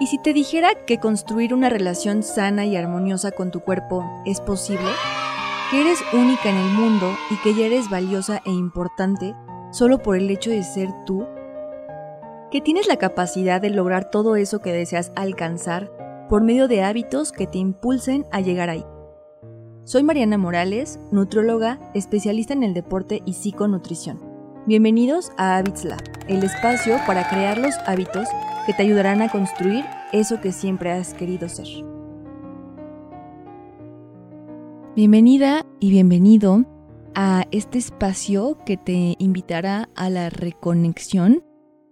¿Y si te dijera que construir una relación sana y armoniosa con tu cuerpo es posible? Que eres única en el mundo y que ya eres valiosa e importante solo por el hecho de ser tú? Que tienes la capacidad de lograr todo eso que deseas alcanzar por medio de hábitos que te impulsen a llegar ahí. Soy Mariana Morales, nutrióloga, especialista en el deporte y psiconutrición. Bienvenidos a Habits el espacio para crear los hábitos que te ayudarán a construir eso que siempre has querido ser. Bienvenida y bienvenido a este espacio que te invitará a la reconexión.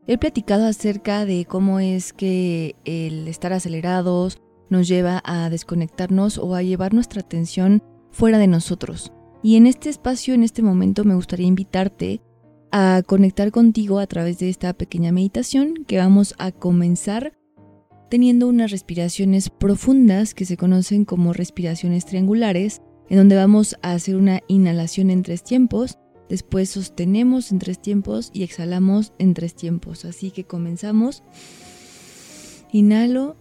He platicado acerca de cómo es que el estar acelerados nos lleva a desconectarnos o a llevar nuestra atención fuera de nosotros. Y en este espacio, en este momento, me gustaría invitarte a conectar contigo a través de esta pequeña meditación que vamos a comenzar teniendo unas respiraciones profundas que se conocen como respiraciones triangulares, en donde vamos a hacer una inhalación en tres tiempos, después sostenemos en tres tiempos y exhalamos en tres tiempos. Así que comenzamos. Inhalo,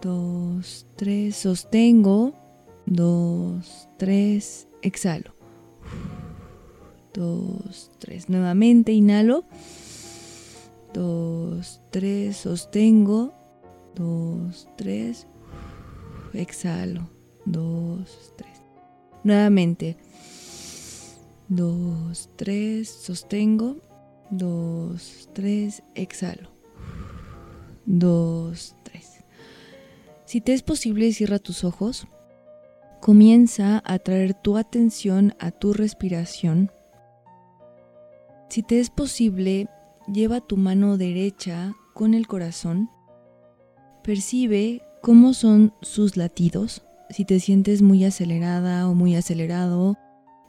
dos, tres, sostengo, dos, tres, exhalo. 2, 3. Nuevamente inhalo. 2, 3. Sostengo. 2, 3. Exhalo. 2, 3. Nuevamente. 2, 3. Sostengo. 2, 3. Exhalo. 2, 3. Si te es posible, cierra tus ojos. Comienza a traer tu atención a tu respiración si te es posible, lleva tu mano derecha con el corazón. Percibe cómo son sus latidos. Si te sientes muy acelerada o muy acelerado,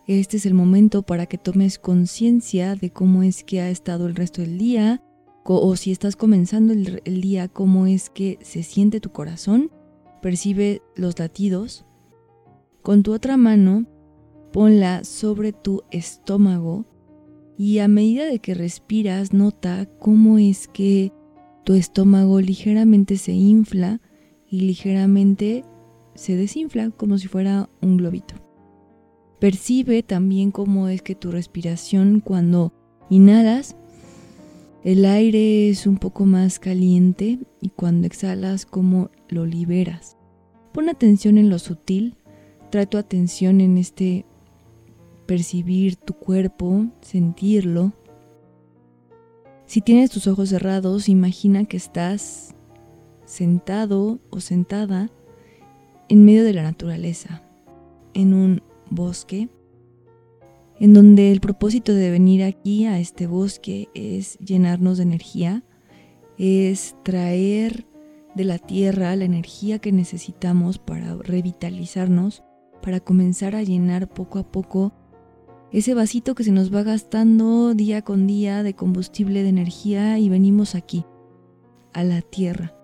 este es el momento para que tomes conciencia de cómo es que ha estado el resto del día o si estás comenzando el, día, cómo es que se siente tu corazón. Percibe los latidos. Con tu otra mano, ponla sobre tu estómago y a medida de que respiras, nota cómo es que tu estómago ligeramente se infla y ligeramente se desinfla como si fuera un globito. Percibe también cómo es que tu respiración cuando inhalas, el aire es un poco más caliente y cuando exhalas cómo lo liberas. Pon atención en lo sutil, trae tu atención en este percibir tu cuerpo, sentirlo. Si tienes tus ojos cerrados, imagina que estás sentado o sentada en medio de la naturaleza, en un bosque, en donde el propósito de venir aquí a este bosque es llenarnos de energía, es traer de la tierra la energía que necesitamos para revitalizarnos, para comenzar a llenar poco a poco ese vasito que se nos va gastando día con día de combustible de energía y venimos aquí, a la tierra,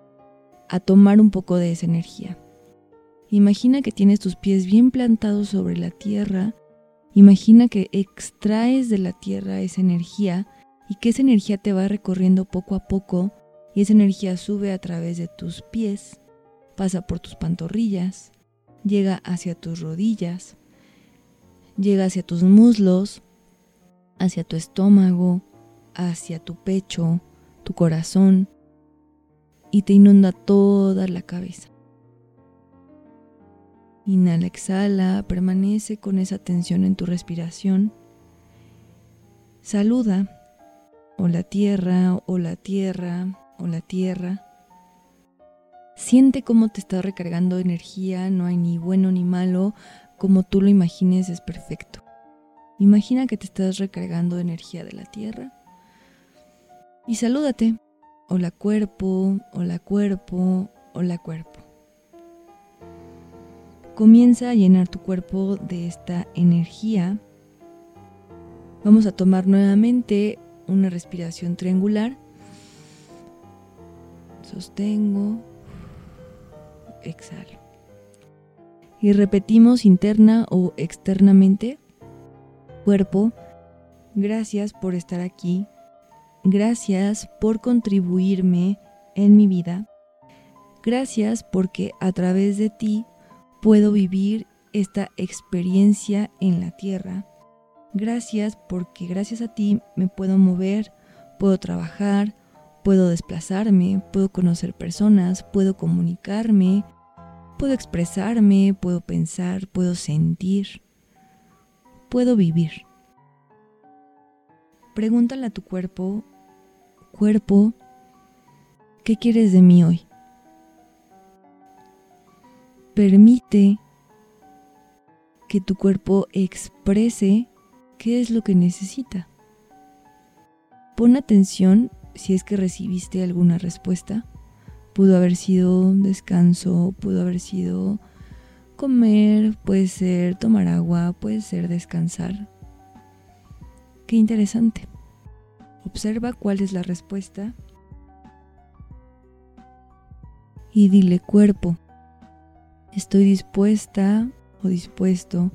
a tomar un poco de esa energía. Imagina que tienes tus pies bien plantados sobre la tierra, imagina que extraes de la tierra esa energía y que esa energía te va recorriendo poco a poco y esa energía sube a través de tus pies, pasa por tus pantorrillas, llega hacia tus rodillas, llega hacia tus muslos, hacia tu estómago, hacia tu pecho, tu corazón y te inunda toda la cabeza. Inhala, exhala, permanece con esa tensión en tu respiración. Saluda, o la tierra, o la tierra, o la tierra. Siente cómo te está recargando energía, no hay ni bueno ni malo, como tú lo imagines es perfecto. Imagina que te estás recargando de energía de la tierra y salúdate. Hola cuerpo, hola cuerpo, hola cuerpo. Comienza a llenar tu cuerpo de esta energía. Vamos a tomar nuevamente una respiración triangular. Sostengo, exhalo y repetimos interna o externamente, cuerpo, gracias por estar aquí, gracias por contribuirme en mi vida, Gracias porque a través de ti puedo vivir esta experiencia en la tierra. Gracias porque gracias a ti me puedo mover, puedo trabajar, puedo desplazarme, puedo conocer personas, puedo comunicarme, puedo expresarme, puedo pensar, puedo sentir, puedo vivir. Pregúntale a tu cuerpo, cuerpo, ¿qué quieres de mí hoy? Permite que tu cuerpo exprese qué es lo que necesita. Pon atención si es que recibiste alguna respuesta. Pudo haber sido descanso, pudo haber sido comer, puede ser tomar agua, puede ser descansar. Qué interesante. Observa cuál es la respuesta y dile cuerpo, estoy dispuesta o dispuesto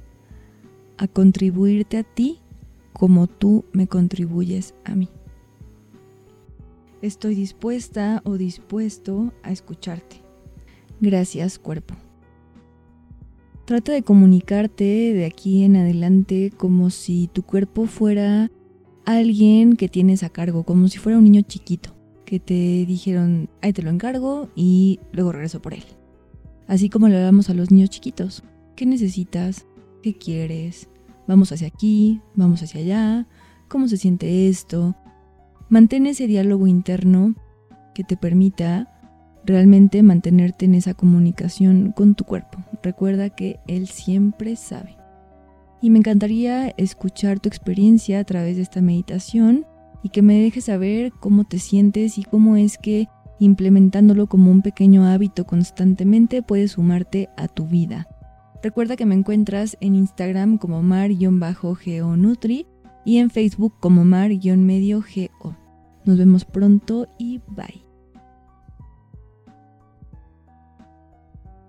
a contribuirte a ti como tú me contribuyes a mí. Estoy dispuesta o dispuesto a escucharte. Gracias, cuerpo. Trata de comunicarte de aquí en adelante como si tu cuerpo fuera alguien que tienes a cargo, como si fuera un niño chiquito, que te dijeron, ahí te lo encargo y luego regreso por él. Así como le hablamos a los niños chiquitos. ¿Qué necesitas? ¿Qué quieres? Vamos hacia aquí, vamos hacia allá, ¿cómo se siente esto? Mantén ese diálogo interno que te permita realmente mantenerte en esa comunicación con tu cuerpo. Recuerda que él siempre sabe. Y me encantaría escuchar tu experiencia a través de esta meditación y que me dejes saber cómo te sientes y cómo es que implementándolo como un pequeño hábito constantemente puedes sumarte a tu vida. Recuerda que me encuentras en Instagram como mar-geonutri y en Facebook como mar-medio-go. Nos vemos pronto y bye.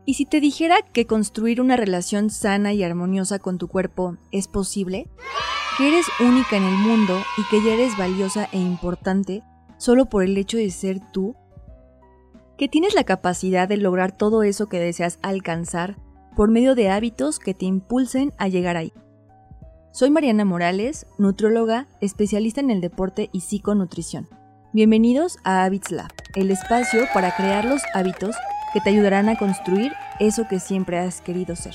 ¿Y si te dijera que construir una relación sana y armoniosa con tu cuerpo es posible? ¿Que eres única en el mundo y que ya eres valiosa e importante solo por el hecho de ser tú? ¿Que tienes la capacidad de lograr todo eso que deseas alcanzar por medio de hábitos que te impulsen a llegar ahí? Soy Mariana Morales, nutrióloga, especialista en el deporte y psiconutrición. Bienvenidos a Habits Lab, el espacio para crear los hábitos que te ayudarán a construir eso que siempre has querido ser.